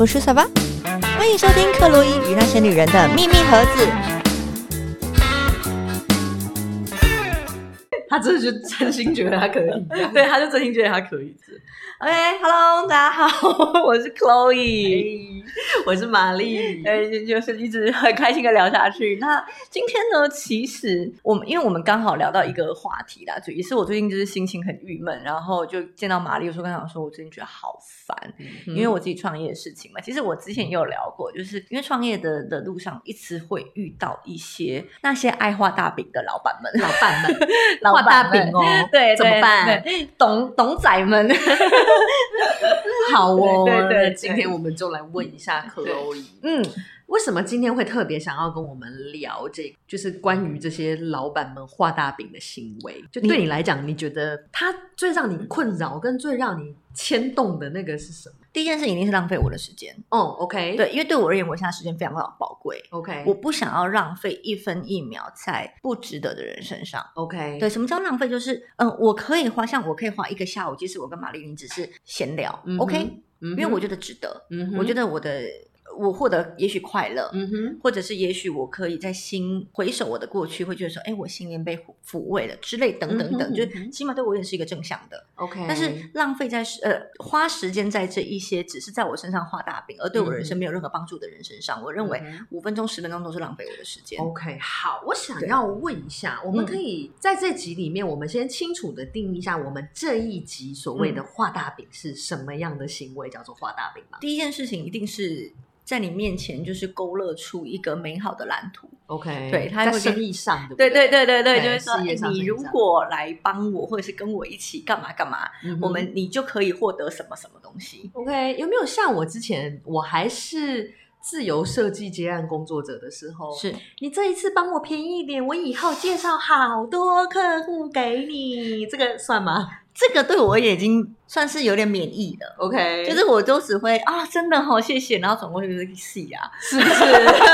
我是小巴，欢迎收听克洛伊与那些女人的秘密盒子。他真的就真心觉得他可以，对，他就真心觉得他可以。OK，Hello，大家好，我是 Chloe，我是玛丽，哎，就是一直很开心的聊下去。那今天呢，其实我们因为我们刚好聊到一个话题啦，就也是我最近就是心情很郁闷，然后就见到玛丽，有时候跟她说，我最近觉得好烦，因为我自己创业的事情嘛。其实我之前也有聊过，就是因为创业的的路上，一直会遇到一些那些爱画大饼的老板们、老板们、画大饼哦，对，怎么办？董董仔们。好哦，那今天我们就来问一下克洛伊，嗯，为什么今天会特别想要跟我们聊这，就是关于这些老板们画大饼的行为？就对你来讲，你觉得他最让你困扰跟最让你牵动的那个是什么？第一件事一定是浪费我的时间。哦，OK，对，因为对我而言，我现在时间非常非常宝贵。OK，我不想要浪费一分一秒在不值得的人身上。OK，对，什么叫浪费？就是嗯，我可以花，像我可以花一个下午，即使我跟玛丽琳只是闲聊，OK，因为我觉得值得。嗯，我觉得我的。我获得也许快乐，嗯哼，或者是也许我可以在心回首我的过去，会觉得说，哎，我心灵被抚慰了之类等等等，就起码对我也是一个正向的。OK，但是浪费在呃花时间在这一些只是在我身上画大饼，而对我人生没有任何帮助的人身上，我认为五分钟十分钟都是浪费我的时间。OK，好，我想要问一下，我们可以在这集里面，我们先清楚的定义一下，我们这一集所谓的画大饼是什么样的行为，叫做画大饼吗？第一件事情一定是。在你面前就是勾勒出一个美好的蓝图。OK，对，他在生意上，对对对对对，就是说，你如果来帮我，或者是跟我一起干嘛干嘛，我们你就可以获得什么什么东西。OK，有没有像我之前我还是自由设计接案工作者的时候，是你这一次帮我便宜一点，我以后介绍好多客户给你，这个算吗？这个对我已经算是有点免疫了，OK，就是我都只会啊，真的好谢谢，然后转过去就是戏啊，是不是？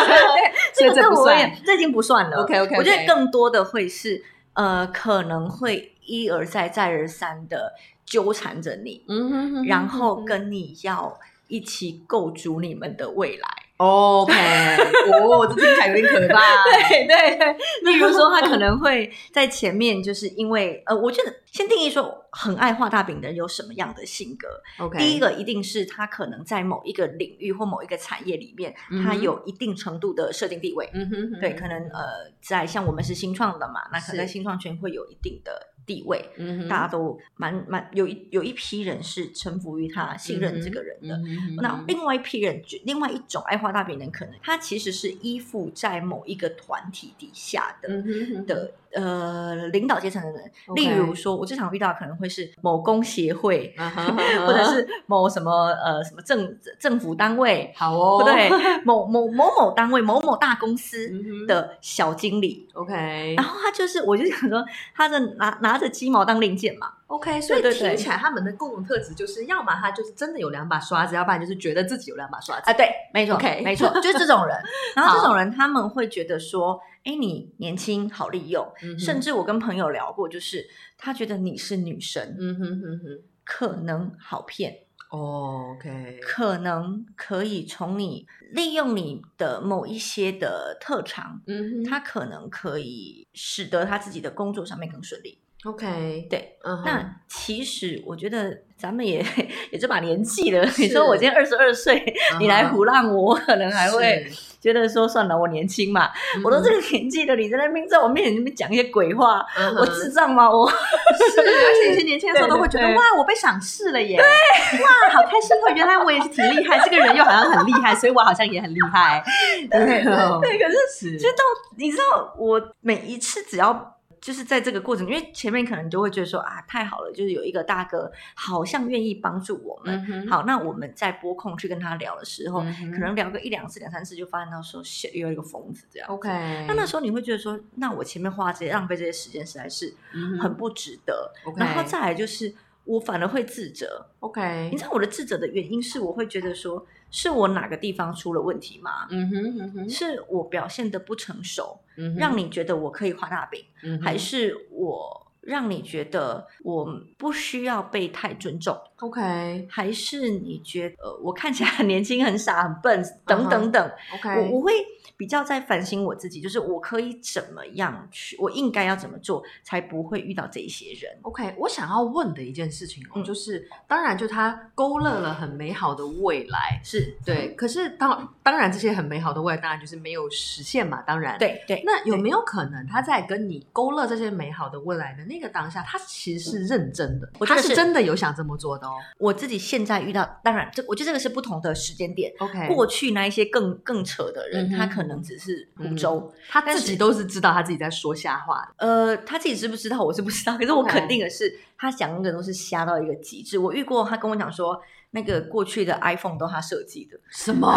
这个对我而言，这已经不算了，OK OK。我觉得更多的会是呃，可能会一而再再而三的纠缠着你，嗯哼，然后跟你要一起构筑你们的未来。OK，哦，这听起来有点可怕。对对对，例如说，他可能会在前面，就是因为呃，我觉得先定义说，很爱画大饼的人有什么样的性格？OK，第一个一定是他可能在某一个领域或某一个产业里面，他有一定程度的设定地位。嗯哼，对，可能呃，在像我们是新创的嘛，那可能在新创圈会有一定的。地位，大家都蛮蛮有一有一批人是臣服于他信任这个人的，那另外一批人，另外一种爱画大饼人，可能他其实是依附在某一个团体底下的的。呃，领导阶层的人，例如说，我最常遇到可能会是某工协会，或者是某什么呃什么政政府单位，好哦，对，某某某某单位，某某大公司的小经理，OK，然后他就是，我就想说，他的拿拿着鸡毛当令箭嘛，OK，所以听起来他们的共同特质就是，要么他就是真的有两把刷子，要不然就是觉得自己有两把刷子。啊，对，没错，OK，没错，就是这种人，然后这种人他们会觉得说。哎，你年轻好利用，甚至我跟朋友聊过，就是他觉得你是女神，嗯哼哼哼，可能好骗，OK，可能可以从你利用你的某一些的特长，嗯哼，他可能可以使得他自己的工作上面更顺利。OK，对，那其实我觉得咱们也也这把年纪了，你说我今天二十二岁，你来胡乱我，可能还会觉得说算了，我年轻嘛，我都这个年纪了，你在那边在我面前那边讲一些鬼话，我智障吗？我是，而且以前年轻的时候都会觉得哇，我被赏识了耶，哇，好开心哦，原来我也是挺厉害，这个人又好像很厉害，所以我好像也很厉害，对，对，可是，就到你知道，我每一次只要。就是在这个过程，因为前面可能就会觉得说啊，太好了，就是有一个大哥好像愿意帮助我们。好，那我们在拨控去跟他聊的时候，可能聊个一两次、两三次，就发现到说又有一个疯子这样。OK，那那时候你会觉得说，那我前面花这些浪费这些时间，实在是很不值得。然后再来就是，我反而会自责。OK，你知道我的自责的原因是，我会觉得说。是我哪个地方出了问题吗？嗯哼嗯哼，是我表现的不成熟，让你觉得我可以画大饼，还是我让你觉得我不需要被太尊重？OK，还是你觉得我看起来很年轻、很傻、很笨等等等？OK，我我会。比较在反省我自己，就是我可以怎么样去，我应该要怎么做，才不会遇到这一些人。OK，我想要问的一件事情哦，就是当然，就他勾勒了很美好的未来，是对。可是当当然，这些很美好的未来，当然就是没有实现嘛。当然，对对。那有没有可能他在跟你勾勒这些美好的未来的那个当下，他其实是认真的？他是真的有想这么做的哦。我自己现在遇到，当然，这我觉得这个是不同的时间点。OK，过去那一些更更扯的人，他可能只是。湖州，他自己都是知道他自己在说瞎话的。呃，他自己知不知道，我是不知道。可是我肯定的是，他想的个都是瞎到一个极致。我遇过，他跟我讲说，那个过去的 iPhone 都他设计的。什么？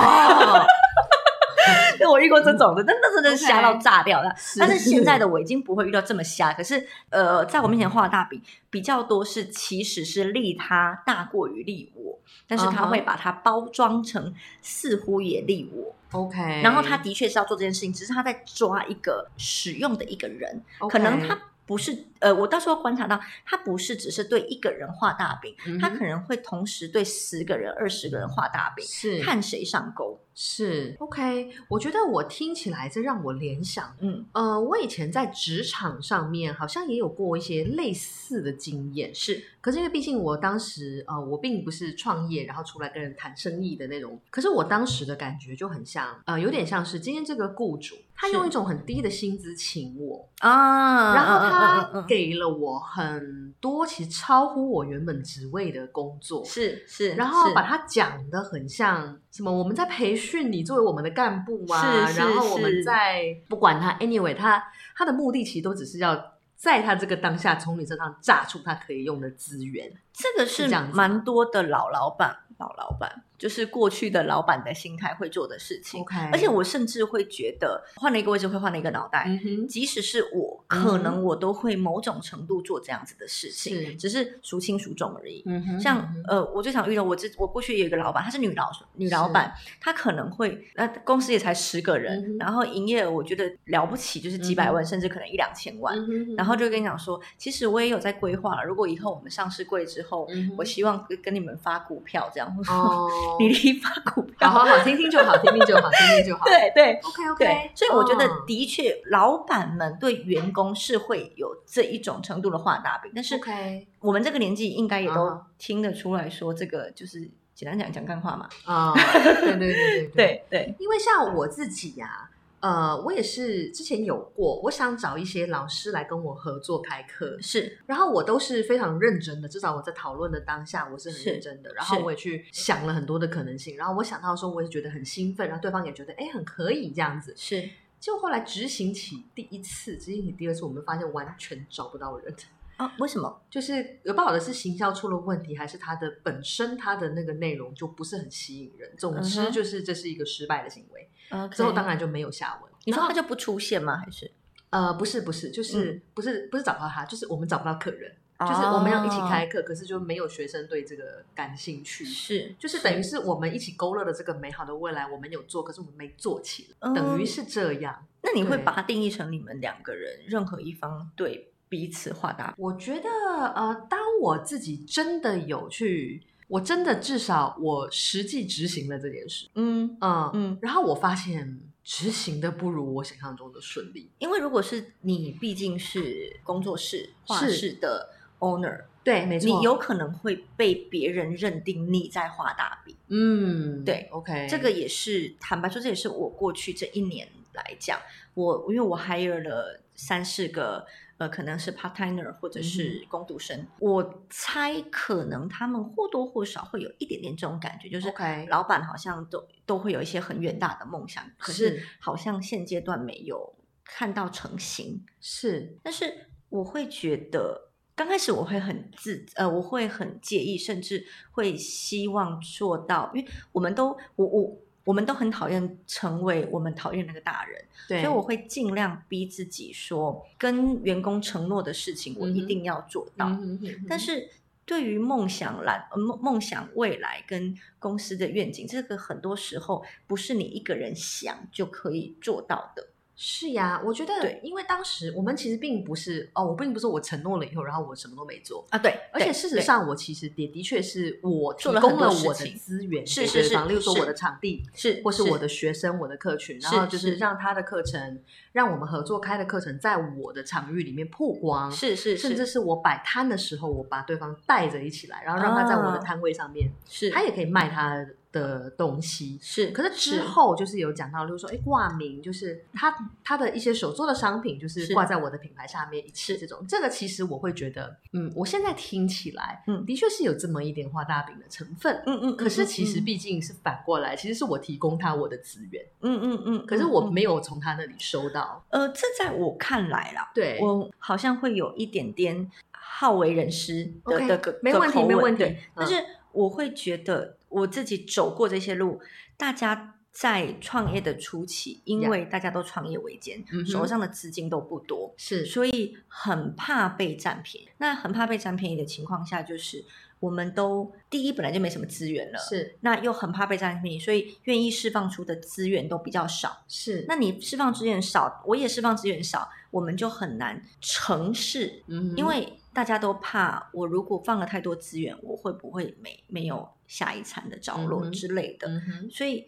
对，我遇过这种的，但那真的是瞎到炸掉了。但是现在的 我已经不会遇到这么瞎。可是，呃，在我面前画大饼比较多是，其实是利他大过于利我，但是他会把它包装成似乎也利我。OK，然后他的确是要做这件事情，只是他在抓一个使用的一个人，可能他不是呃，我到时候观察到，他不是只是对一个人画大饼，他可能会同时对十个人、二十个人画大饼，是看谁上钩。是。OK，我觉得我听起来这让我联想，嗯。呃，我以前在职场上面好像也有过一些类似的经验，是。可是因为毕竟我当时呃，我并不是创业，然后出来跟人谈生意的那种，可是我当时的感觉就很像，呃，有点像是今天这个雇主他用一种很低的薪资请我。啊，然后他给了我很多其实超乎我原本职位的工作，是是，然后把它讲的很像什么我们在培训。你作为我们的干部啊，然后我们在不管他，anyway，他他的目的其实都只是要在他这个当下从你身上榨出他可以用的资源。这个是蛮多的老老板，老老板。就是过去的老板的心态会做的事情，而且我甚至会觉得换了一个位置会换了一个脑袋，即使是我，可能我都会某种程度做这样子的事情，只是孰轻孰重而已。像呃，我最常遇到我这我过去有一个老板，她是女老女老板，她可能会那公司也才十个人，然后营业额我觉得了不起就是几百万，甚至可能一两千万，然后就跟你讲说，其实我也有在规划了，如果以后我们上市柜之后，我希望跟跟你们发股票这样。你你发股票，好好好，听听就好，听听就好，听听就好。对对，OK OK。所以我觉得的确，老板们对员工是会有这一种程度的画大饼，但是我们这个年纪应该也都听得出来说，这个就是简单讲讲干话嘛。啊，对对对对 对，因为像我自己呀。呃，我也是之前有过，我想找一些老师来跟我合作开课，是，然后我都是非常认真的，至少我在讨论的当下，我是很认真的，然后我也去想了很多的可能性，然后我想到的时候，我也觉得很兴奋，然后对方也觉得哎很可以这样子，是，就后来执行起第一次，执行起第二次，我们发现完全找不到人啊，为什么？就是有不好的是行销出了问题，还是它的本身它的那个内容就不是很吸引人？总之就是这是一个失败的行为。之后当然就没有下文。你说他就不出现吗？还是呃，不是不是，就是不是不是找不到他，就是我们找不到客人，就是我们要一起开课，可是就没有学生对这个感兴趣。是，就是等于是我们一起勾勒的这个美好的未来，我们有做，可是我们没做起来，等于是这样。那你会把它定义成你们两个人任何一方对彼此画大？我觉得呃，当我自己真的有去。我真的至少我实际执行了这件事，嗯嗯嗯，然后我发现执行的不如我想象中的顺利，因为如果是你毕竟是工作室画室的 owner，对，没错，你有可能会被别人认定你在画大饼，嗯，对，OK，这个也是坦白说，这也是我过去这一年来讲，我因为我 hire 了三四个。呃，可能是 part timer 或者是工读生，我猜可能他们或多或少会有一点点这种感觉，就是老板好像都都会有一些很远大的梦想，可是好像现阶段没有看到成型。是，但是我会觉得刚开始我会很自呃，我会很介意，甚至会希望做到，因为我们都我我。我们都很讨厌成为我们讨厌那个大人，所以我会尽量逼自己说，跟员工承诺的事情我一定要做到。但是对于梦想来梦梦想未来跟公司的愿景，这个很多时候不是你一个人想就可以做到的。是呀，我觉得，对，因为当时我们其实并不是哦，我并不是我承诺了以后，然后我什么都没做啊。对，而且事实上，我其实也的确是我提供了我的资源，是是是，例如说我的场地是，或是我的学生、我的客群，然后就是让他的课程，让我们合作开的课程在我的场域里面曝光，是是，甚至是我摆摊的时候，我把对方带着一起来，然后让他在我的摊位上面，是，他也可以卖他。的东西。是，可是之后就是有讲到，就是说，哎，挂名就是他他的一些手做的商品，就是挂在我的品牌下面一次这种，这个其实我会觉得，嗯，我现在听起来，嗯，的确是有这么一点画大饼的成分，嗯嗯，可是其实毕竟是反过来，其实是我提供他我的资源，嗯嗯嗯，可是我没有从他那里收到，呃，这在我看来啦，对。我好像会有一点点好为人师的的没问题没问题，但是我会觉得。我自己走过这些路，大家在创业的初期，因为大家都创业维艰，手上的资金都不多，是，所以很怕被占便宜。那很怕被占便宜的情况下，就是我们都第一本来就没什么资源了，是，那又很怕被占便宜，所以愿意释放出的资源都比较少，是。那你释放资源少，我也释放资源少，我们就很难成事，嗯，因为。大家都怕我，如果放了太多资源，我会不会没没有下一餐的着落之类的？所以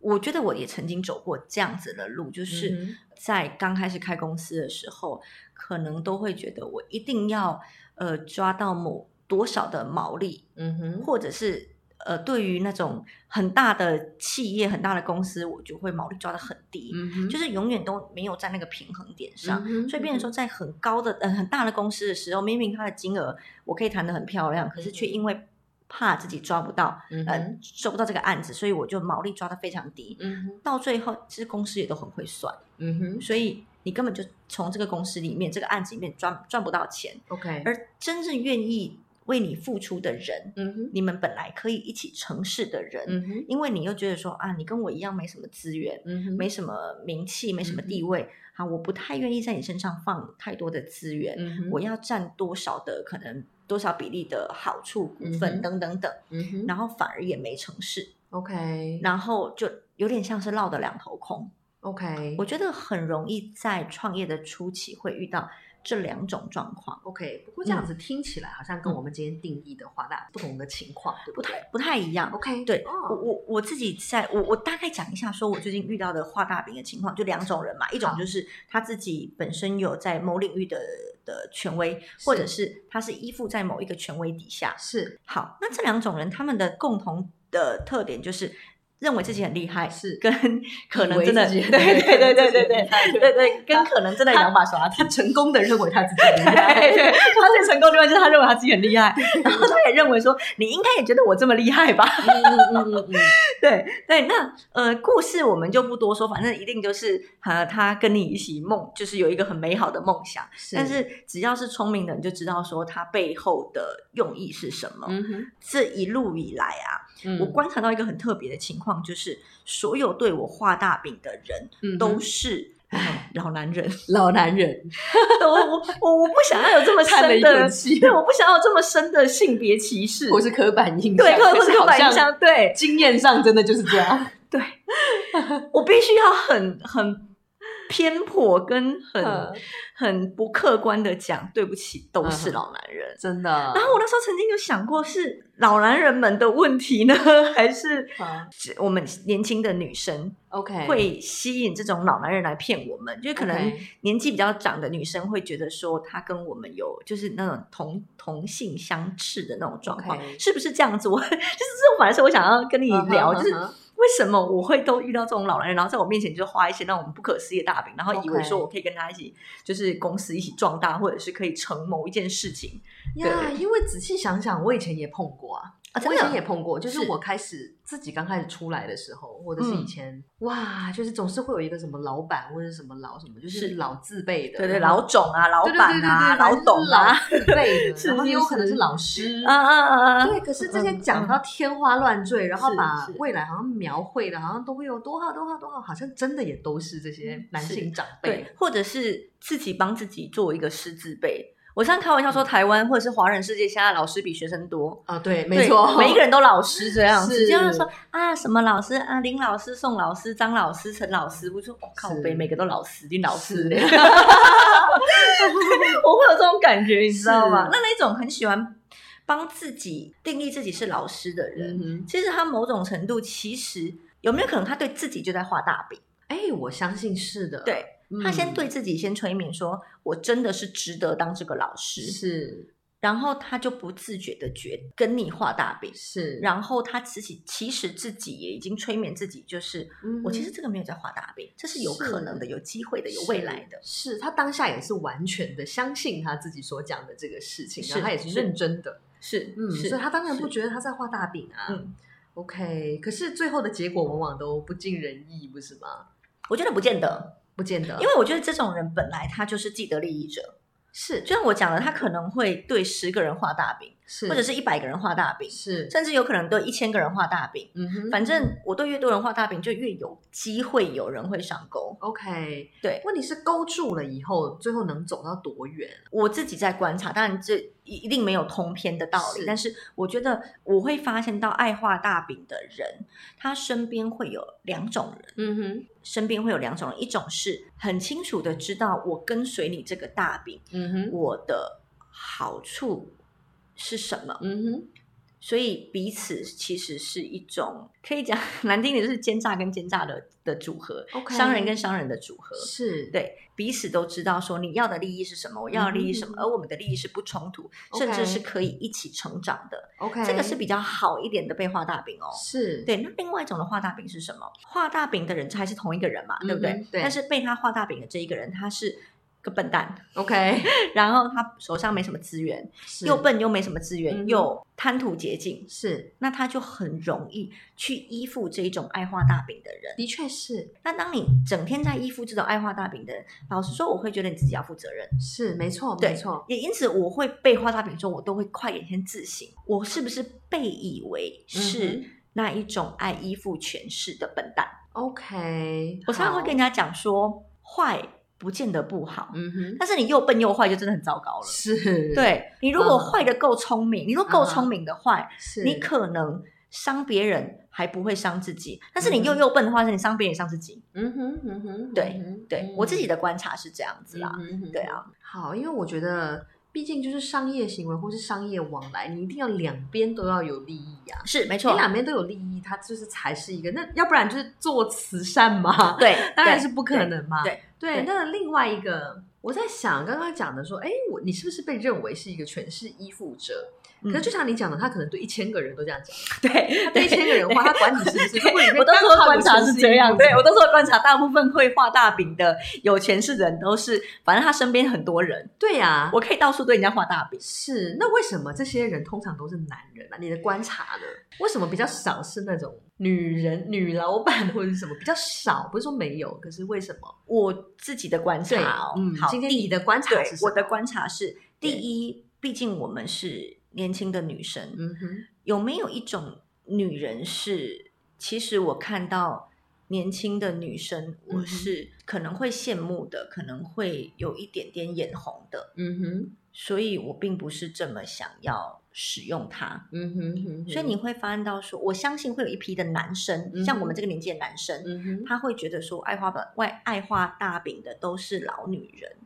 我觉得我也曾经走过这样子的路，就是在刚开始开公司的时候，可能都会觉得我一定要呃抓到某多少的毛利，嗯哼，或者是。呃，对于那种很大的企业、很大的公司，我就会毛利抓的很低，就是永远都没有在那个平衡点上。所以，变成说在很高的、呃很大的公司的时候，明明它的金额我可以谈的很漂亮，可是却因为怕自己抓不到，嗯，收不到这个案子，所以我就毛利抓的非常低。嗯到最后，其实公司也都很会算，嗯哼，所以你根本就从这个公司里面、这个案子里面赚赚不到钱。OK，而真正愿意。为你付出的人，嗯哼，你们本来可以一起成事的人，嗯哼，因为你又觉得说啊，你跟我一样没什么资源，嗯哼，没什么名气，没什么地位，好，我不太愿意在你身上放太多的资源，嗯，我要占多少的可能多少比例的好处股份等等等，嗯，然后反而也没成事，OK，然后就有点像是落得两头空，OK，我觉得很容易在创业的初期会遇到。这两种状况，OK。不过这样子听起来好像跟我们今天定义的画大不同的情况，对不太不太一样，OK。对我我我自己在我我大概讲一下，说我最近遇到的画大饼的情况，就两种人嘛，一种就是他自己本身有在某领域的的权威，或者是他是依附在某一个权威底下，是好。那这两种人他们的共同的特点就是。认为自己很厉害，是。跟可能真的对对对对对对对对，跟可能真的两把刷，他成功的认为他自己很厉害，对，他最成功的地方就是他认为他自己很厉害，然后他也认为说你应该也觉得我这么厉害吧，嗯嗯嗯嗯，对对，那呃故事我们就不多说，反正一定就是呃他跟你一起梦，就是有一个很美好的梦想，但是只要是聪明的你就知道说他背后的用意是什么，这一路以来啊。我观察到一个很特别的情况，就是所有对我画大饼的人都是 老男人，老男人。我我我我不想要有这么深的，对，我不想要有这么深的性别歧视，或是刻板印象，对，或是刻板印象，对，经验上真的就是这样。对，我必须要很很。偏颇跟很很不客观的讲，对不起，都是老男人，真的。然后我那时候曾经有想过，是老男人们的问题呢，还是我们年轻的女生？OK，会吸引这种老男人来骗我们？就可能年纪比较长的女生会觉得说，他跟我们有就是那种同同性相斥的那种状况，是不是这样子？我 就是这种，反正是我想要跟你聊，就是。为什么我会都遇到这种老男人，然后在我面前就画一些让我们不可思议的大饼，然后以为说我可以跟他一起，就是公司一起壮大，或者是可以成某一件事情？呀，因为仔细想想，我以前也碰过啊。啊，我以前也碰过，就是我开始自己刚开始出来的时候，或者是以前，哇，就是总是会有一个什么老板或者什么老什么，就是老字辈的，对对，老总啊，老板啊，老董啊，字辈的，然后也有可能是老师啊啊啊，对，可是这些讲到天花乱坠，然后把未来好像描绘的，好像都会有多好多好多好，好像真的也都是这些男性长辈，或者是自己帮自己做一个师字辈。我常开玩笑说，台湾或者是华人世界，现在老师比学生多啊。对，没错，每一个人都老师这样子。这样说啊，什么老师啊，林老师、宋老师、张老师、陈老师，我说靠北，每个都老师，林老师。我会有这种感觉，你知道吗？那那种很喜欢帮自己定义自己是老师的人，其实他某种程度，其实有没有可能他对自己就在画大饼？哎，我相信是的。对。他先对自己先催眠，说我真的是值得当这个老师，是，然后他就不自觉的觉跟你画大饼，是，然后他自己其实自己也已经催眠自己，就是我其实这个没有在画大饼，这是有可能的，有机会的，有未来的，是他当下也是完全的相信他自己所讲的这个事情，然后他也是认真的，是，嗯，所以他当然不觉得他在画大饼啊，OK，可是最后的结果往往都不尽人意，不是吗？我觉得不见得。不见得，因为我觉得这种人本来他就是既得利益者，是就像我讲的，他可能会对十个人画大饼。或者是一百个人画大饼，是甚至有可能对一千个人画大饼。嗯哼，反正我对越多人画大饼，就越有机会有人会上钩。OK，对。问题是勾住了以后，最后能走到多远？我自己在观察，当然这一定没有通篇的道理，但是我觉得我会发现到爱画大饼的人，他身边会有两种人。嗯哼，身边会有两种人，一种是很清楚的知道我跟随你这个大饼，嗯哼，我的好处。是什么？嗯哼，所以彼此其实是一种可以讲难听点，就是奸诈跟奸诈的的组合，OK，商人跟商人的组合，是对彼此都知道说你要的利益是什么，我要的利益什么，而我们的利益是不冲突，甚至是可以一起成长的。OK，这个是比较好一点的被画大饼哦。是对，那另外一种的画大饼是什么？画大饼的人还是同一个人嘛，对不对？对。但是被他画大饼的这一个人，他是。个笨蛋，OK，然后他手上没什么资源，又笨又没什么资源，又贪图捷径，是，那他就很容易去依附这一种爱画大饼的人。的确是，那当你整天在依附这种爱画大饼的人，老实说，我会觉得你自己要负责任。是，没错，没错。也因此，我会被画大饼之后，我都会快点先自省，我是不是被以为是那一种爱依附权势的笨蛋？OK，我常常会跟人家讲说，坏。不见得不好，嗯哼，但是你又笨又坏，就真的很糟糕了。是，对你如果坏的够聪明，你如果够聪明的坏，你可能伤别人还不会伤自己。但是你又又笨的话，是你伤别人伤自己。嗯哼，嗯哼，对对，我自己的观察是这样子啦。对啊，好，因为我觉得。毕竟就是商业行为或是商业往来，你一定要两边都要有利益呀。是没错，你两边都有利益，它就是才是一个。那要不然就是做慈善嘛？对，当然是不可能嘛。对对，那另外一个，我在想刚刚讲的说，哎，我你是不是被认为是一个权势依附者？可是就像你讲的，他可能对一千个人都这样讲。对，他对一千个人话，他管你是不是？我都说观察是这样。对我都说观察，大部分会画大饼的有钱是人都是，反正他身边很多人。对呀，我可以到处对人家画大饼。是，那为什么这些人通常都是男人啊？你的观察呢？为什么比较少是那种女人、女老板或者是什么比较少？不是说没有，可是为什么？我自己的观察哦，嗯，好，今天你的观察是？我的观察是，第一，毕竟我们是。年轻的女生，嗯哼，有没有一种女人是？其实我看到年轻的女生，我是可能会羡慕的，可能会有一点点眼红的，嗯哼。所以我并不是这么想要使用它，嗯哼。所以你会发现到说，我相信会有一批的男生，像我们这个年纪的男生，他会觉得说，爱画本外爱画大饼的都是老女人。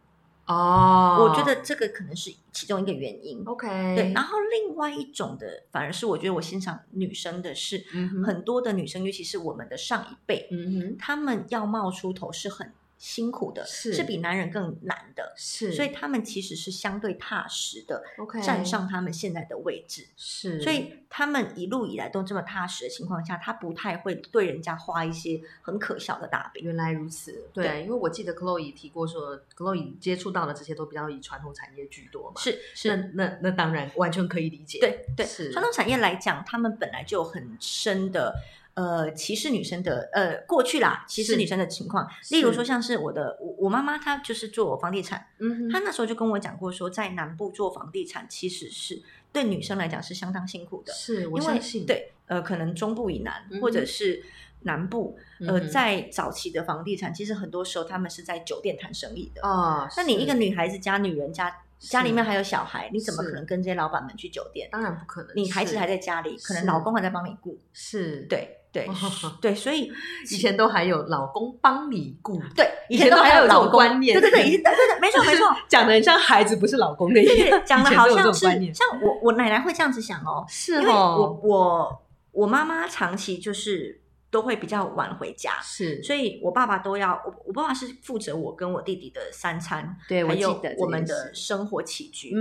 哦，我觉得这个可能是其中一个原因。OK，对。然后另外一种的，反而是我觉得我欣赏女生的是，很多的女生，尤其是我们的上一辈，嗯哼，他们要冒出头是很。辛苦的是。是比男人更难的，是，所以他们其实是相对踏实的，OK，站上他们现在的位置，是，所以他们一路以来都这么踏实的情况下，他不太会对人家花一些很可笑的大饼。原来如此，对，因为我记得 Chloe 提过说，Chloe 接触到的这些都比较以传统产业居多嘛，是是，那那那当然完全可以理解，对对，是。传统产业来讲，他们本来就有很深的。呃，歧视女生的呃，过去啦，歧视女生的情况，例如说像是我的我我妈妈，她就是做房地产，嗯，她那时候就跟我讲过，说在南部做房地产其实是对女生来讲是相当辛苦的，是我相信，对，呃，可能中部以南或者是南部，呃，在早期的房地产，其实很多时候他们是在酒店谈生意的，哦，那你一个女孩子加女人加。家里面还有小孩，你怎么可能跟这些老板们去酒店？当然不可能。你孩子还在家里，可能老公还在帮你顾。是，对对 对，所以以前都还有老公帮你顾。对，以前都还有这种观念。对对对，对对 对，没错没错，讲的很像孩子不是老公的意思，讲的好像是像我我奶奶会这样子想哦，是哦，我我我妈妈长期就是。都会比较晚回家，是，所以我爸爸都要，我我爸爸是负责我跟我弟弟的三餐，对，还有我们的生活起居。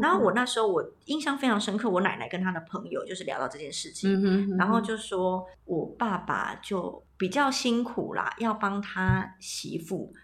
然后我那时候我印象非常深刻，我奶奶跟她的朋友就是聊到这件事情，然后就说我爸爸就比较辛苦啦，要帮他媳妇。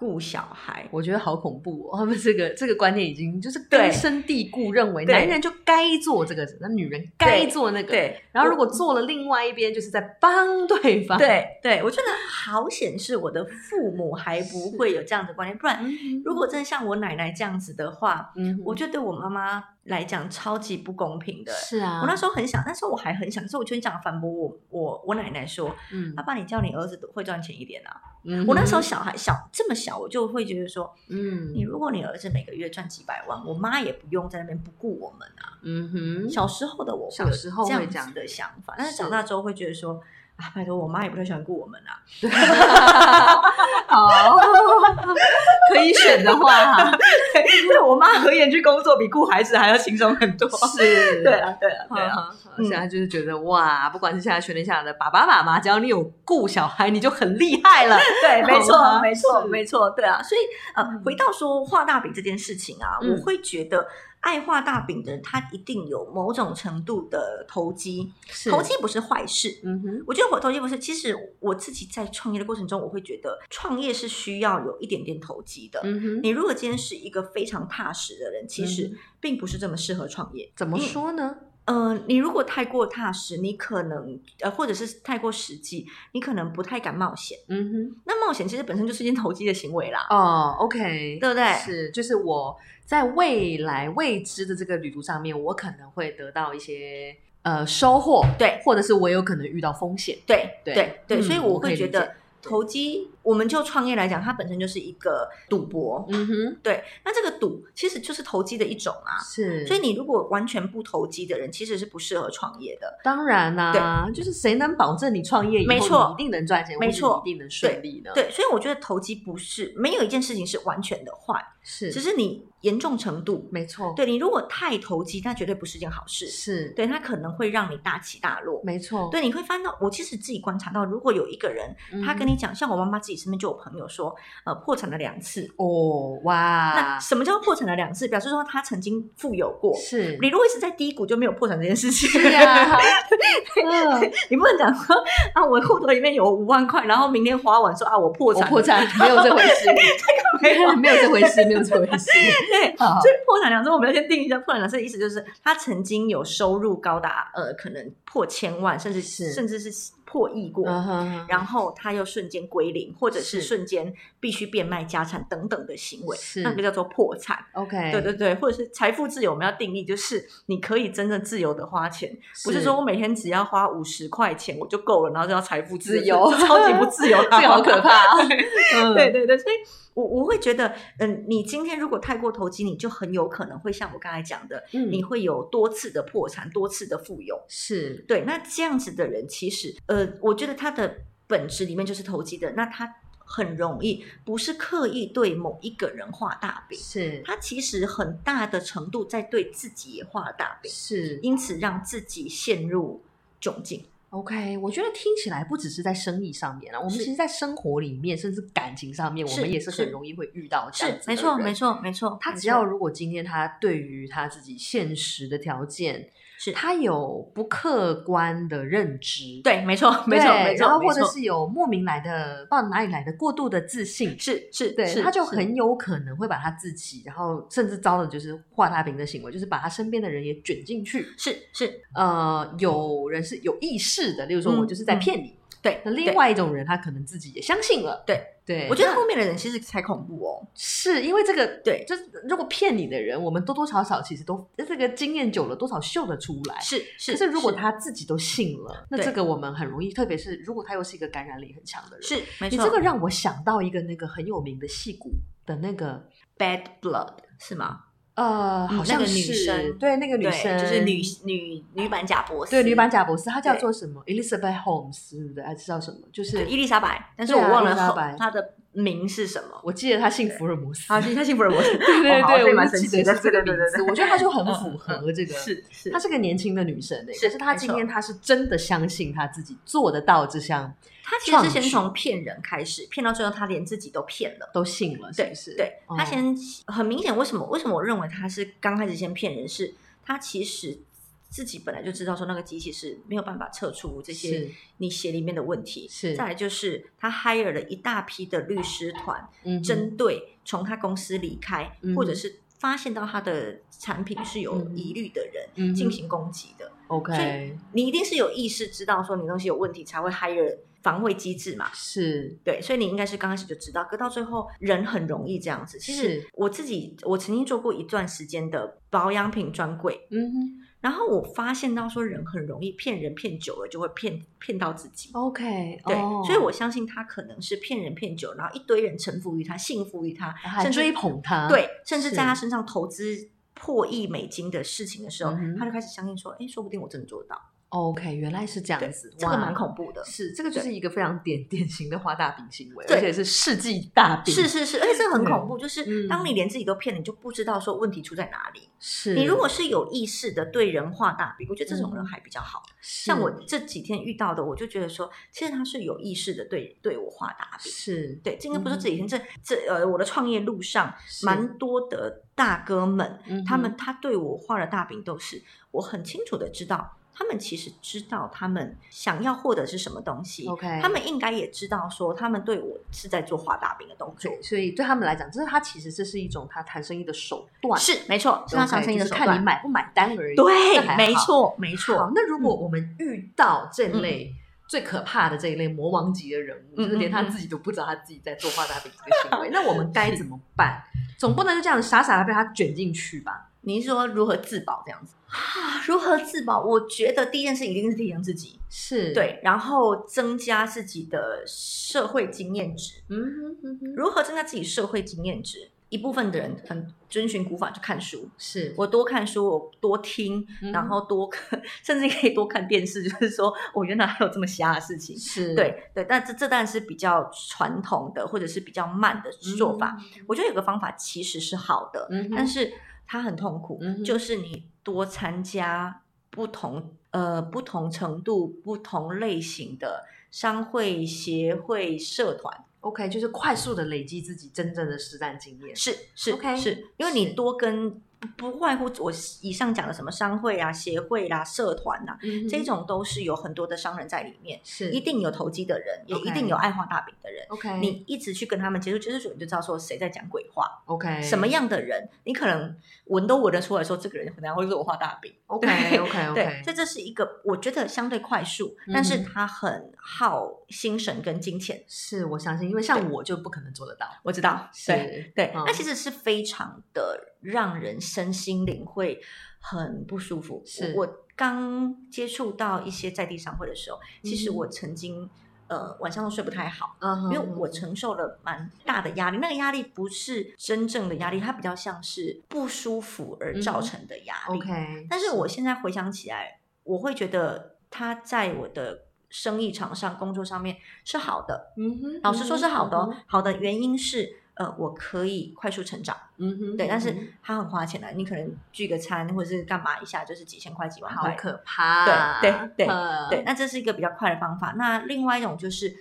顾小孩，我觉得好恐怖哦！他们这个这个观念已经就是根深蒂固，认为男人就该做这个，那女人该做那个。对，然后如果做了另外一边，就是在帮 对方。对，对我觉得好显示我的父母还不会有这样的观念，不然如果真的像我奶奶这样子的话，嗯，我觉得我妈妈。来讲超级不公平的，是啊，我那时候很想，那时候我还很想，可是我就想反驳我我我奶奶说，嗯，爸爸你叫你儿子会赚钱一点啊，嗯，我那时候小孩小这么小，我就会觉得说，嗯，你如果你儿子每个月赚几百万，我妈也不用在那边不顾我们啊，嗯哼，小时候的我小时候这样的想法，但是长大之后会觉得说。啊，拜托，我妈也不太喜欢顾我们啊。好，可以选的话，对我妈而言，去工作比顾孩子还要轻松很多。是，对啊，对啊，对啊。现在就是觉得哇，不管是现在全天下的爸爸妈妈，只要你有顾小孩，你就很厉害了。对，没错，没错，没错，对啊。所以呃，回到说画大饼这件事情啊，我会觉得。爱画大饼的人，他一定有某种程度的投机。投机不是坏事。嗯哼，我觉得我投机不是。其实我自己在创业的过程中，我会觉得创业是需要有一点点投机的。嗯哼，你如果今天是一个非常踏实的人，其实并不是这么适合创业。怎么说呢？呃，你如果太过踏实，你可能呃，或者是太过实际，你可能不太敢冒险。嗯哼，那冒险其实本身就是一件投机的行为啦。哦，OK，对不对？是，就是我在未来未知的这个旅途上面，我可能会得到一些呃收获，对，或者是我有可能遇到风险，对，对，对，所以我会觉得。投机，我们就创业来讲，它本身就是一个赌博。嗯哼，对。那这个赌其实就是投机的一种啊。是。所以你如果完全不投机的人，其实是不适合创业的。当然啦，对，就是谁能保证你创业以后一定能赚钱，没错，一定能顺利呢？对，所以我觉得投机不是没有一件事情是完全的坏，是，只是你。严重程度没错，对你如果太投机，那绝对不是件好事。是对，它可能会让你大起大落。没错，对，你会翻到我其实自己观察到，如果有一个人他跟你讲，像我妈妈自己身边就有朋友说，呃，破产了两次。哦，哇！那什么叫破产了两次？表示说他曾经富有过。是你如果一直在低谷，就没有破产这件事情。是啊，你不能讲说啊，我户头里面有五万块，然后明天花完说啊，我破产，破产没有这回事，这个没有 没有这回事，没有这回事。对，所以。破产两次，我们要先定义一下破产两次的意思，就是他曾经有收入高达呃，可能破千万，甚至是甚至是。破亿过，然后他又瞬间归零，或者是瞬间必须变卖家产等等的行为，那个叫做破产。OK，对对对，或者是财富自由，我们要定义就是你可以真正自由的花钱，不是说我每天只要花五十块钱我就够了，然后就要财富自由，超级不自由，这好？可怕。对对对，所以我我会觉得，嗯，你今天如果太过投机，你就很有可能会像我刚才讲的，你会有多次的破产，多次的富有。是。对，那这样子的人其实呃。呃，我觉得他的本质里面就是投机的，那他很容易不是刻意对某一个人画大饼，是他其实很大的程度在对自己也画大饼，是因此让自己陷入窘境。OK，我觉得听起来不只是在生意上面啊，我们其实，在生活里面，甚至感情上面，我们也是很容易会遇到这样子没错，没错，没错。他只要如果今天他对于他自己现实的条件。是。他有不客观的认知，对，没错，没错，没错，然后或者是有莫名来的，不知道哪里来的过度的自信，是是，对，他就很有可能会把他自己，然后甚至招的就是画大饼的行为，就是把他身边的人也卷进去，是是，呃，有人是有意识的，例如说我就是在骗你。对，那另外一种人，他可能自己也相信了。对，对，我觉得后面的人其实才恐怖哦。是因为这个，对，就是如果骗你的人，我们多多少少其实都这个经验久了，多少秀得出来。是是，可是如果他自己都信了，那这个我们很容易，特别是如果他又是一个感染力很强的人，是没错。你这个让我想到一个那个很有名的戏骨的那个 Bad Blood 是吗？呃，好像那个女是生对那个女生就是女女女版贾博士，对女版贾博士，她叫做什么？Elizabeth Holmes，对不对？还是叫什么？就是伊丽莎白，但是我忘了她的名是什么。我记得他姓福尔摩斯，好，他姓福尔摩斯，对 对对，我蛮神奇的得是这个名对对对字，我觉得他就很符合这个。是是她是个年轻的女生诶，是可是她今天她是真的相信她自己做得到这项，他其实是先从骗人开始，骗到最后他连自己都骗了。都信了，是对不是？对，哦他先很明显，为什么？为什么我认为他是刚开始先骗人？是他其实自己本来就知道说那个机器是没有办法测出这些你血里面的问题。是再来就是他 hire 了一大批的律师团，针对从他公司离开，嗯或者是发现到他的产品是有嗯疑虑的人、嗯进行攻击的。所以 OK 你一定是有意识知道说你东西有问题，才会 hire 防卫机制嘛。是对，所以你应该是刚开始就知道，可到最后人很容易这样子。其实我自己，我曾经做过一段时间的保养品专柜，嗯哼然后我发现到说人很容易骗人，骗久了就会骗骗到自己。OK 对，哦所以我相信他可能是骗人骗久，然后一堆人臣服于他，信服于他，甚至捧他，对，甚至在他身上投资破亿美金的事情的时候，他就开始相信说，哎，说不定我真的做得到。OK，原来是这样子，，这个蛮恐怖的。是，这个就是一个非常典典型的画大饼行为，对而且是世纪大饼。是是是，而且这个很恐怖，就嗯是当你连自己都骗了，你就不知道说问题出在哪里。是，你如果是有意识的对人画大饼，我觉得这种人嗯还比较好。是像我这几天遇到的，我就觉得说，其实他是有意识的对对我画大饼。是对，这应该不是嗯这几天，这这呃，我的创业路上蛮多的大哥们，他们他对我画的大饼都是我很清楚的知道，他们其实知道他们想要获得是什么东西 OK 他们应该也知道说他们对我是在做画大饼的动作。对，所以对他们来讲，这是他其实这是一种他谈生意的手段，是没错，是他上生意的看你买不买单而已。对没错，没。错，没好错，。那如果我们遇到这类最可怕的这一类魔王级的人物，嗯就是连他自己都不知道他自己在做画大饼这个行为，那我们该怎么办？总不能就这样傻傻的被他卷进去吧？你是说如何自保这样子啊？如何自保？我觉得第一件事一定是提升自己，是，对，然后增加自己的社会经验值。嗯哼嗯哼，如何增加自己社会经验值？一部分的人很遵循古法，就看书。是我多看书，我多听，嗯然后多看，甚至可以多看电视。就是说，我原来还有这么瞎的事情。是，对对，但这这当然是比较传统的，或者是比较慢的做法。我觉得有个方法其实是好的，嗯但是它很痛苦，嗯就是你多参加不同呃不同程度、不同类型的商会、协会、社团，OK，就是快速的累积自己真正的实战经验。是是 OK，是，因为你多跟不不外乎我以上讲的什么商会啊、协会啦、社团呐、嗯这种都是有很多的商人在里面，是。一定有投机的人，也一定有爱画大饼的人。OK，你一直去跟他们接触，接触久，你就知道说谁在讲鬼话，OK。什么样的人，你可能闻都闻得出来，说这个人可能会说我画大饼。OK OK 对，OK，所以这是一个我觉得相对快速，嗯但是它很耗心神跟金钱。是我相信，因为像我就不可能做得到。我知道，是对那其实是非常的让人身心灵会很不舒服。是我我刚接触到一些在地商会的时候，其实嗯我曾经呃晚上都睡不太好。因为我承受了蛮大的压力，那个压力不是真正的压力，它比较像是不舒服而造成的压力。OK，但是我现在回想起来，我会觉得它在我的生意场上、工作上面是好的。嗯哼，老实说是好的、好的原因是，呃，我可以快速成长，嗯哼，对，但是它很花钱的，你可能聚个餐或者是干嘛一下，就是几千块、几万块，好可。怕，对对对嗯。对，那这是一个比较快的方法。那另外一种就是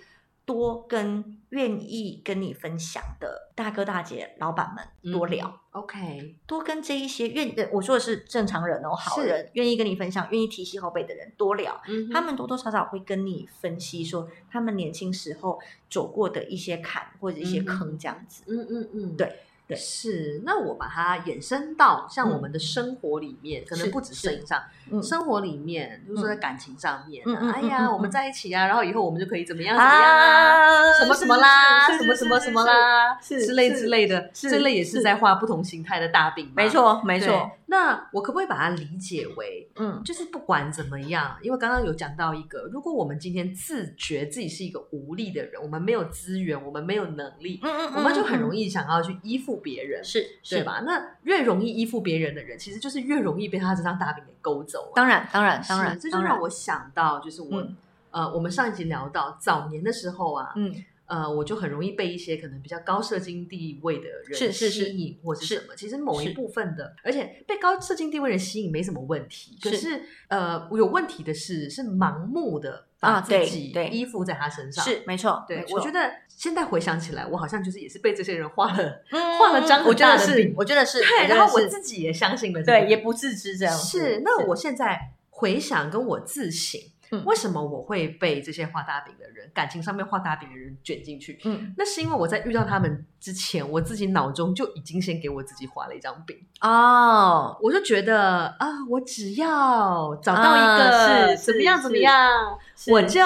多跟愿意跟你分享的大哥大姐、老板们多聊。嗯 OK，多跟这一些愿，呃我说的是正常人哦，好人，愿意跟你分享、愿意提携后辈的人多聊，嗯他们多多少少会跟你分析说他们年轻时候走过的一些坎或者一些坑这样子。嗯嗯嗯，对对是。那我把它衍生到像嗯我们的生活里面，可能不止声音上，嗯生活里面，就是说在感情上面哎呀，我们在一起啊，然后以后我们就可以怎么样怎么样什么什么啦，什么什么什么啦，是之类之类的，这类也是是在画不同形态的大饼嘛。没错没错，那我可不可以把它理解为，嗯，就是不管怎么样，因为刚刚有讲到一个，如果我们今天自觉自己是一个无力的人，我们没有资源，我们没有能力，嗯嗯，我们就很容易想要去依附别人，是，是吧？那越容易依附别人的人，其实就是越容易被他这张大饼给勾走。当然，当然，当然，这就让我想到，就是我，呃，我们上一集聊到早年的时候啊，嗯。呃，我就很容易被一些可能比较高社经地位的人吸引，或是什么。其实某一部分的，而且被高社经地位人吸引没什么问题。可是，呃，有问题的是，是盲目的把自己依附在他身上。是没错，对。我觉得现在回想起来，我好像就是也是被这些人画了画了张很大的饼。我觉得是，对。然后我自己也相信了，对，也不自知这样。是。那我现在回想跟我自省。为什么我会被这些画大饼的人、感情上面画大饼的人卷进去？嗯，那是因为我在遇到他们之前，我自己脑中就已经先给我自己画了一张饼哦。我就觉得啊，我只要找到一个怎么样怎么样，我就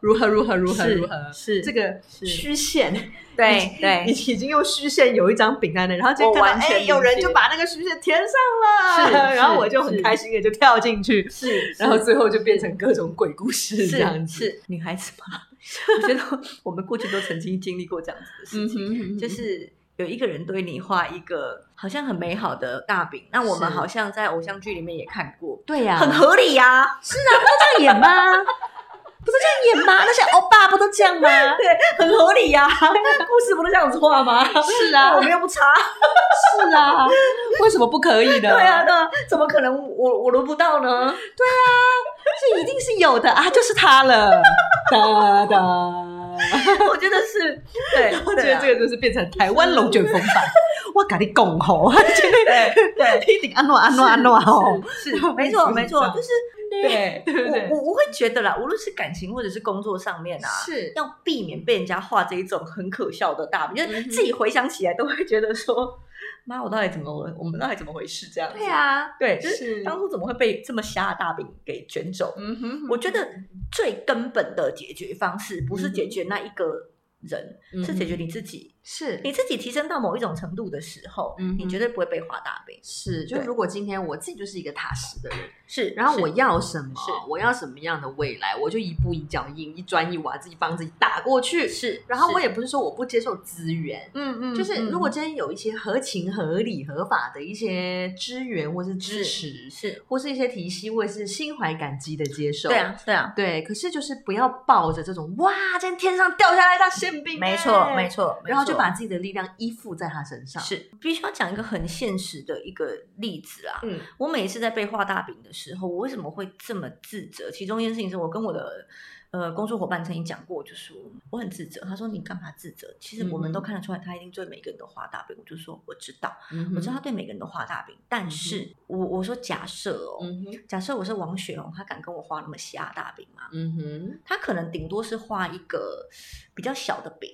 如何如何如何如何，是。这个虚线。对对，你已经用虚线有一张饼在那，然后就看到哎，有人就把那个虚线填上了，是，然后我就很开心的就跳进去，是，然后最后就变成各种鬼故事这样子。是。女孩子吗？我觉得我们过去都曾经经历过这样子的事情，就是有一个人对你画一个好像很美好的大饼，那我们好像在偶像剧里面也看过，对呀，很合理呀，是啊，不都这样演吗？不是这样演吗？那些欧巴不都这样吗？对，很合理呀。故事不都这样子画吗？是啊，我们又不差。是啊，为什么不可以呢？对啊，那怎么可能我我轮不到呢？对啊，这一定是有的啊，就是他了。哒哒，我觉得是，对，我觉得这个就是变成台湾龙卷风版。我跟你讲吼，对对，一定安诺安诺安诺吼，是没错没错，就是。对，我我我会觉得啦，无论是感情或者是工作上面啊，是要避免被人家画这一种很可笑的大饼，就是自己回想起来都会觉得说，妈，我到底怎么我我们到底怎么回事这样？对啊，对，就是当初怎么会被这么瞎的大饼给卷走？嗯哼，我觉得最根本的解决方式不是解决那一个人，是解决你自己。是你自己提升到某一种程度的时候，嗯，你绝对不会被画大饼。是，就如果今天我自己就是一个踏实的人，是，然后我要什么，我要什么样的未来，我就一步一脚印，一砖一瓦自己帮自己打过去。是，然后我也不是说我不接受资源，嗯嗯，就是如果今天有一些合情合理合法的一些支援或是支持，是，或是一些提息，我也是心怀感激的接受。对啊，对啊，对。可是就是不要抱着这种哇，今天天上掉下来一张馅饼，没错，没错，然后就。把自己的力量依附在他身上，是必须要讲一个很现实的一个例子啊。嗯，我每一次在被画大饼的时候，我为什么会这么自责？其中一件事情是我跟我的。呃，工作伙伴曾经讲过，就说我很自责。他说：“你干嘛自责？其实我们都看得出来，他一定对每个人都画大饼。”我就说：“我知道，我知道他对每个人都画大饼。但是，我我说假设哦，假设我是王雪红，他敢跟我画那么瞎大饼吗？嗯哼，他可能顶多是画一个比较小的饼，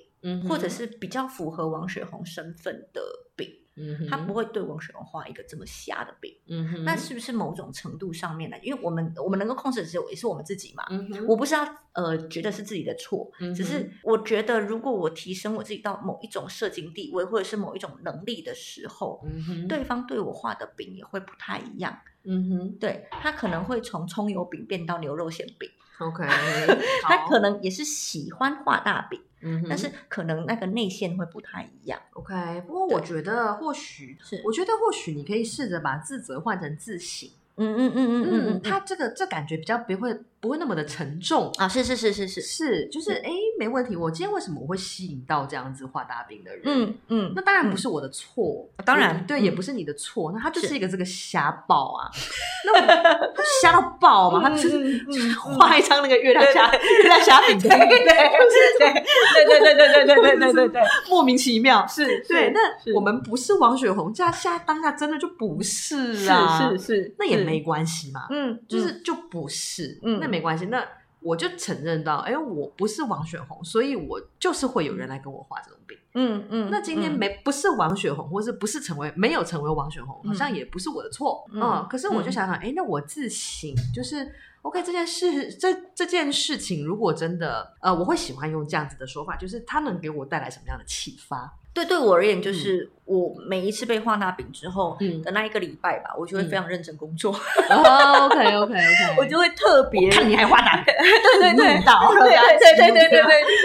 或者是比较符合王雪红身份的饼。”嗯，他不会对王雪红画一个这么瞎的饼。嗯哼，那是不是某种程度上面呢？因为我们我们能够控制的只有也是我们自己嘛。嗯哼，我不是要呃觉得是自己的错，嗯只是我觉得如果我提升我自己到某一种社经地位或者是某一种能力的时候，嗯哼，对方对我画的饼也会不太一样。嗯哼，对他可能会从葱油饼变到牛肉馅饼。OK，他可能也是喜欢画大饼。嗯，但是可能那个内线会不太一样。OK，不过我觉得或许是，我觉得或许你可以试着把自责换成自省。嗯嗯嗯嗯嗯嗯，他这个这感觉比较不会。不会那么的沉重啊！是是是是是是，就是哎，没问题。我今天为什么我会吸引到这样子画大饼的人？嗯嗯，那当然不是我的错，当然对，也不是你的错。那他就是一个这个瞎爆啊，那他瞎到爆嘛，他就是画一张那个月亮虾月亮虾饼，对对对对对对对对对对对对，莫名其妙是，对。那我们不是王雪红，这样下当下真的就不是啊，是是是，那也没关系嘛，嗯，就是就不是，嗯，那。没关系，那我就承认到，哎，我不是王雪红，所以我就是会有人来跟我画这种饼。嗯嗯，那今天没不是王雪红，或是不是成为没有成为王雪红，好像也不是我的错。嗯，可是我就想想，哎，那我自省就是 OK 这件事，这这件事情如果真的，呃，我会喜欢用这样子的说法，就是它能给我带来什么样的启发？对，对我而言就是。我每一次被画大饼之后的那一个礼拜吧，我就会非常认真工作。OK OK OK，我就会特别看你还画大饼，对对对，对对对对对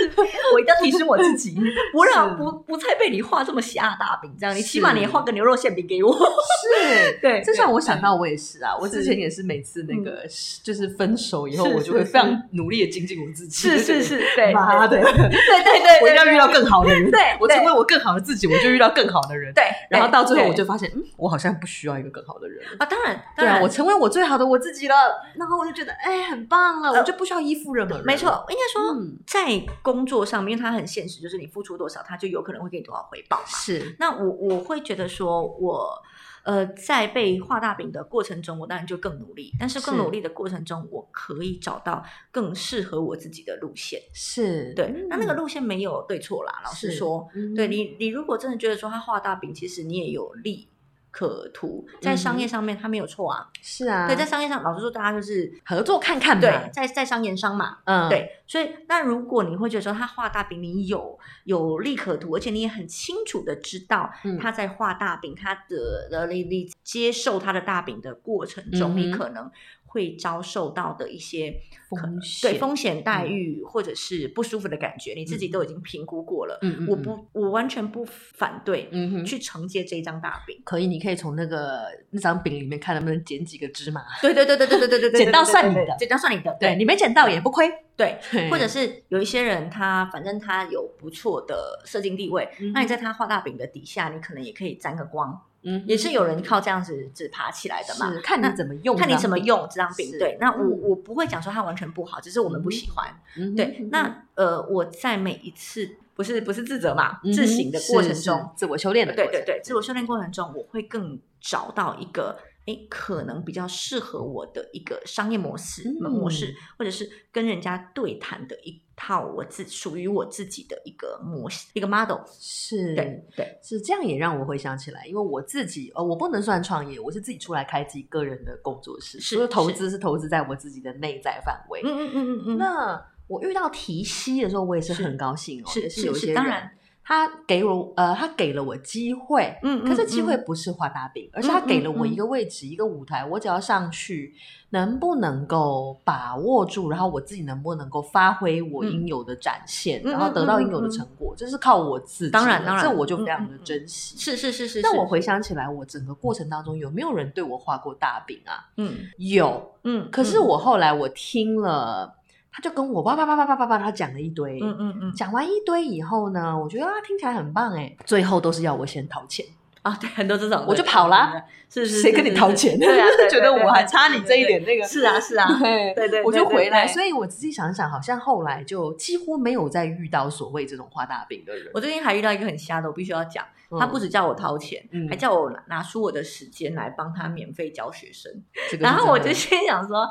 对，我一定要提醒我自己，不让不不再被你画这么瞎大饼，这样你起码你画个牛肉馅饼给我。是，对，这让我想到我也是啊，我之前也是每次那个就是分手以后，我就会非常努力的精进我自己。是是是，对，妈的，对对对，我一定要遇到更好的人，对我成为我更好的自己，我就遇到更好的人。对，然后到最后我就发现，嗯，我好像不需要一个更好的人啊。当然，当然，我成为我最好的我自己了。然后我就觉得，哎，很棒了，我就不需要依附任何人。没错，应该说在工作上面，因为它很现实，就是你付出多少，他就有可能会给你多少回报嘛。是，那我我会觉得说，我。呃，在被画大饼的过程中，我当然就更努力。但是更努力的过程中，我可以找到更适合我自己的路线。是对，那那个路线没有对错啦。老实说，对你，你如果真的觉得说他画大饼，其实你也有利。可图在商业上面，他没有错啊。是啊，对，在商业上，老实说，大家就是合作看看嘛。对，在在商言商嘛。嗯，对。所以，那如果你会觉得说他画大饼，你有有利可图，而且你也很清楚的知道他在画大饼，他的呃，你你接受他的大饼的过程中，你可能。会遭受到的一些风险，对风险待遇或者是不舒服的感觉，你自己都已经评估过了。嗯嗯，我不，我完全不反对，嗯哼，去承接这一张大饼。可以，你可以从那个那张饼里面看能不能捡几个芝麻。对对对对对对对 对，捡到算你的，捡到算你的。对你没捡到也不亏。对，或者是有一些人，他反正他有不错的社经地位，那你在他画大饼的底下，你可能也可以沾个光。嗯，也是有人靠这样子只爬起来的嘛？看你怎么用，看你怎么用这张饼。对，那我我不会讲说它完全不好，只是我们不喜欢。对，那呃，我在每一次不是不是自责嘛，自省的过程中，自我修炼的，对对对，自我修炼过程中，我会更找到一个。哎，可能比较适合我的一个商业模式模式，或者是跟人家对谈的一套我自属于我自己的一个模型一个 model，是对对，是这样也让我回想起来，因为我自己呃，我不能算创业，我是自己出来开自己个人的工作室，是投资是投资在我自己的内在范围。嗯嗯嗯嗯嗯。那我遇到提息的时候，我也是很高兴哦，是是有些当然。他给我呃，他给了我机会，嗯，可是机会不是画大饼，而是他给了我一个位置，一个舞台，我只要上去，能不能够把握住，然后我自己能不能够发挥我应有的展现，然后得到应有的成果，这是靠我自己。当然，当然，这我就非常的珍惜。是是是是。但我回想起来，我整个过程当中有没有人对我画过大饼啊？嗯，有，嗯。可是我后来我听了。他就跟我叭叭叭叭叭叭叭，他讲了一堆，嗯嗯嗯，讲完一堆以后呢，我觉得啊，听起来很棒哎，最后都是要我先掏钱 啊，对，很多这种，我就跑了，是是，谁跟你掏钱？对啊，觉得我还差你这一点那个，是啊 是啊，对对，我就回来，所以我仔细想想，好像后来就几乎没有再遇到所谓这种画大饼的人。我最近还遇到一个很瞎的，我必须要讲，他不止叫我掏钱，还叫我拿出我的时间来帮他免费教学生，然后我就心想说。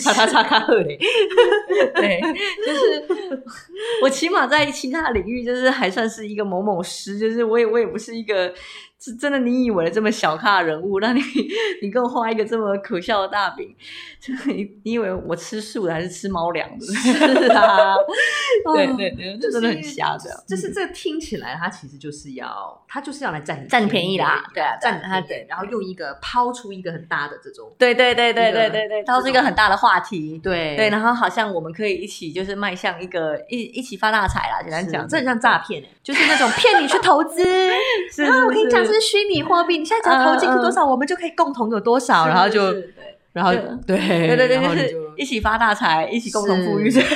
擦 擦擦擦，二嘞，对，就是我起码在其他领域，就是还算是一个某某师，就是我也我也不是一个。是真的，你以为的这么小咖人物，让你你给我画一个这么可笑的大饼，你你以为我吃素的还是吃猫粮的？是啊，对对对，这真的很瞎的。就是这听起来，他其实就是要他就是要来占占便宜啦，对啊，占他对，然后用一个抛出一个很大的这种，对对对对对对对，抛出一个很大的话题，对对，然后好像我们可以一起就是迈向一个一一起发大财啦，简单讲，这很像诈骗就是那种骗你去投资，然后我跟你讲。是虚拟货币，你现在只要投进去多少，我们就可以共同有多少，然后就，然后对。对对对，就是一起发大财，一起共同富裕，对，共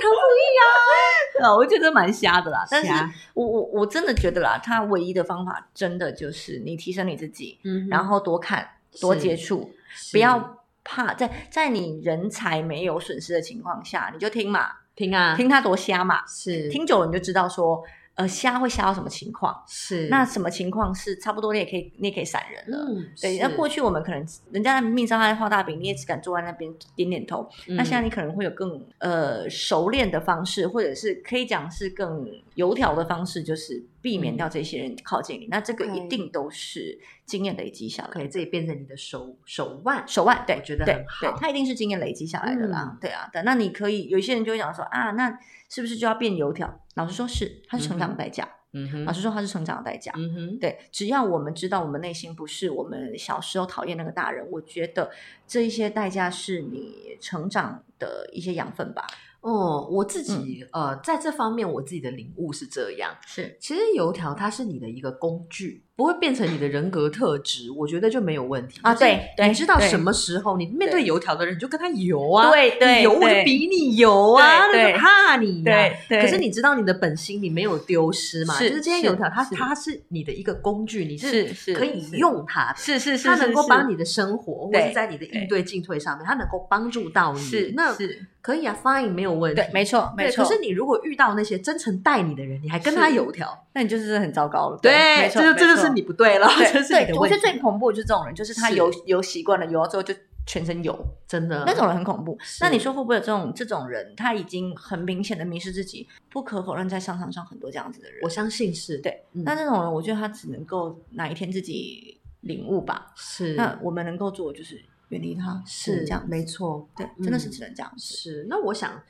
同富裕啊！我觉得蛮瞎的啦，但是我我我真的觉得啦，他唯一的方法真的就是你提升你自己，嗯，然后多看多接触，不要怕，在在你人才没有损失的情况下，你就听嘛，听啊，听他多瞎嘛，是。听久了你就知道说。呃，瞎会瞎到什么情况？是那什么情况是差不多，你也可以，你也可以闪人了。对，那过去我们可能人家明明知道他在画大饼，你也只敢坐在那边点点头。那现在你可能会有更呃熟练的方式，或者是可以讲是更油条的方式，就是避免掉这些人靠近你。那这个一定都是经验累积下来，可以这也变成你的手手腕手腕，对，觉得很好。它一定是经验累积下来的啦，对啊。对，那你可以有一些人就会讲说啊，那是不是就要变油条？老师说，是，它是成长的代价。嗯哼，老师说，它是成长的代价。嗯哼，对，只要我们知道我们内心不是我们小时候讨厌那个大人，我觉得这一些代价是你成长的一些养分吧。哦，我自己呃，在这方面我自己的领悟是这样，是，其实油条它是你的一个工具。不会变成你的人格特质，我觉得就没有问题啊。对，你知道什么时候你面对油条的人，你就跟他油啊。对对，油我就比你油啊，对，怕你。对对。可是你知道你的本心，你没有丢失嘛？就是这些油条，它它是你的一个工具，你是可以用它的。是是是，它能够帮你的生活，或者在你的应对进退上面，它能够帮助到你。是那是可以啊，fine，没有问题。对，没错没错。可是你如果遇到那些真诚待你的人，你还跟他油条，那你就是很糟糕了。对，这就这就是你不对了。对，我觉得最恐怖就是这种人，就是他游游习惯了，游了之后就全身油，真的那种人很恐怖。那你说会不会有这种这种人，他已经很明显的迷失自己？不可否认，在商场上很多这样子的人，我相信是对。那这种人，我觉得他只能够哪一天自己领悟吧。是，那我们能够做就是远离他，是这样，没错，对，真的是只能这样。是，那我想。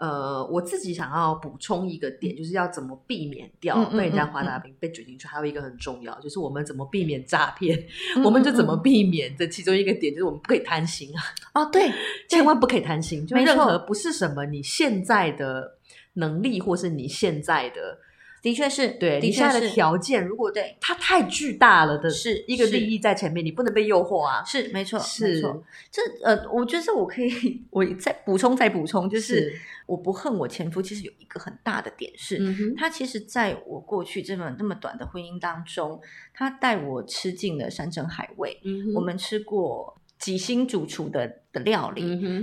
呃，我自己想要补充一个点，就是要怎么避免掉被人家画大饼被卷进去。还有一个很重要，就是我们怎么避免诈骗，我们就怎么避免。这其中一个点就是我们不可以贪心啊！哦，对，千万不可以贪心，就任何不是什么你现在的能力，或是你现在的。的确是对你现在的条件，如果对它太巨大了的，是一个利益在前面，你不能被诱惑啊。是没错，没错。这呃，我觉得我可以，我再补充再补充，就是我不恨我前夫，其实有一个很大的点是，他其实在我过去这么那么短的婚姻当中，他带我吃尽了山珍海味，我们吃过。几星主厨的的料理，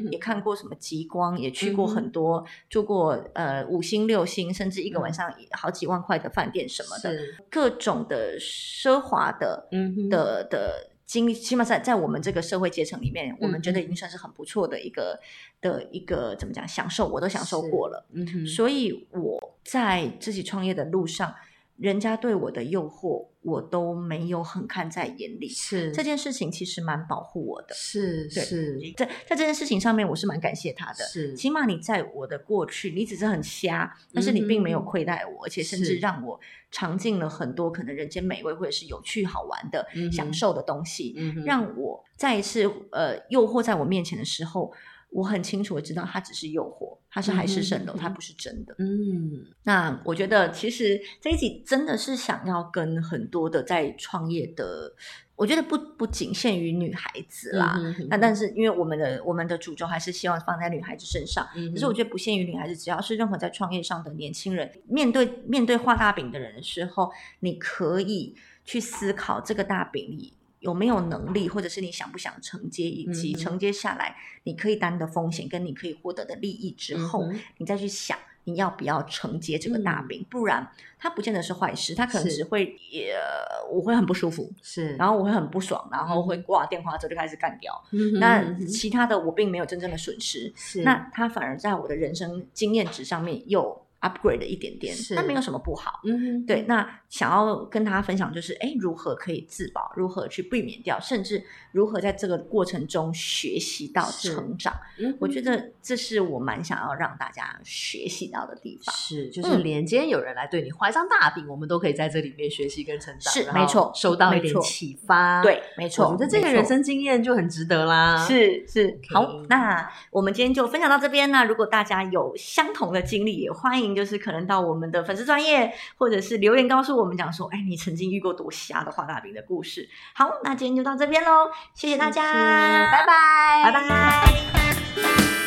也看过什么极光，也去过很多，住过呃五星六星，甚至一个晚上好几万块的饭店什么的，各种的奢华的的的经，起码在在我们这个社会阶层里面，我们觉得已经算是很不错的一个的一个怎么讲享受，我都享受过了。所以我在自己创业的路上。人家对我的诱惑，我都没有很看在眼里。是这件事情其实蛮保护我的。是是，在在这件事情上面，我是蛮感谢他的。是，起码你在我的过去，你只是很瞎，但是你并没有亏待我，而且甚至让我尝尽了很多可能人间美味或者是有趣好玩的享受的东西，嗯让我再一次呃诱惑在我面前的时候。我很清楚的知道，它只是诱惑，它是海市蜃楼，它不是真的。嗯，那我觉得其实这一集真的是想要跟很多的在创业的，我觉得不不仅限于女孩子啦。那但是因为我们的我们的主轴还是希望放在女孩子身上，可是我觉得不限于女孩子，只要是任何在创业上的年轻人，面对面对画大饼的人的时候，你可以去思考这个大饼里。有没有能力，或者是你想不想承接，以及承接下来你可以担的风险，跟你可以获得的利益之后，你再去想你要不要承接这个大饼，不然它不见得是坏事，它可能只会也我会很不舒服，是，然后我会很不爽，然后会挂电话之后就开始干掉。那其他的我并没有真正的损失，是，那它反而在我的人生经验值上面又。Upgrade 一点点，那没有什么不好。嗯，对。那想要跟大家分享，就是哎，如何可以自保，如何去避免掉，甚至如何在这个过程中学习到成长。嗯，我觉得这是我蛮想要让大家学习到的地方。是，就是连今天有人来对你画一张大饼，我们都可以在这里面学习跟成长。是，没错，收到一点启发。对，没错。我觉得这个人生经验就很值得啦。是是。好，那我们今天就分享到这边。那如果大家有相同的经历，也欢迎。就是可能到我们的粉丝专业，或者是留言告诉我们讲说，哎，你曾经遇过多瞎的画大饼的故事。好，那今天就到这边喽，谢谢大家，拜拜，拜拜。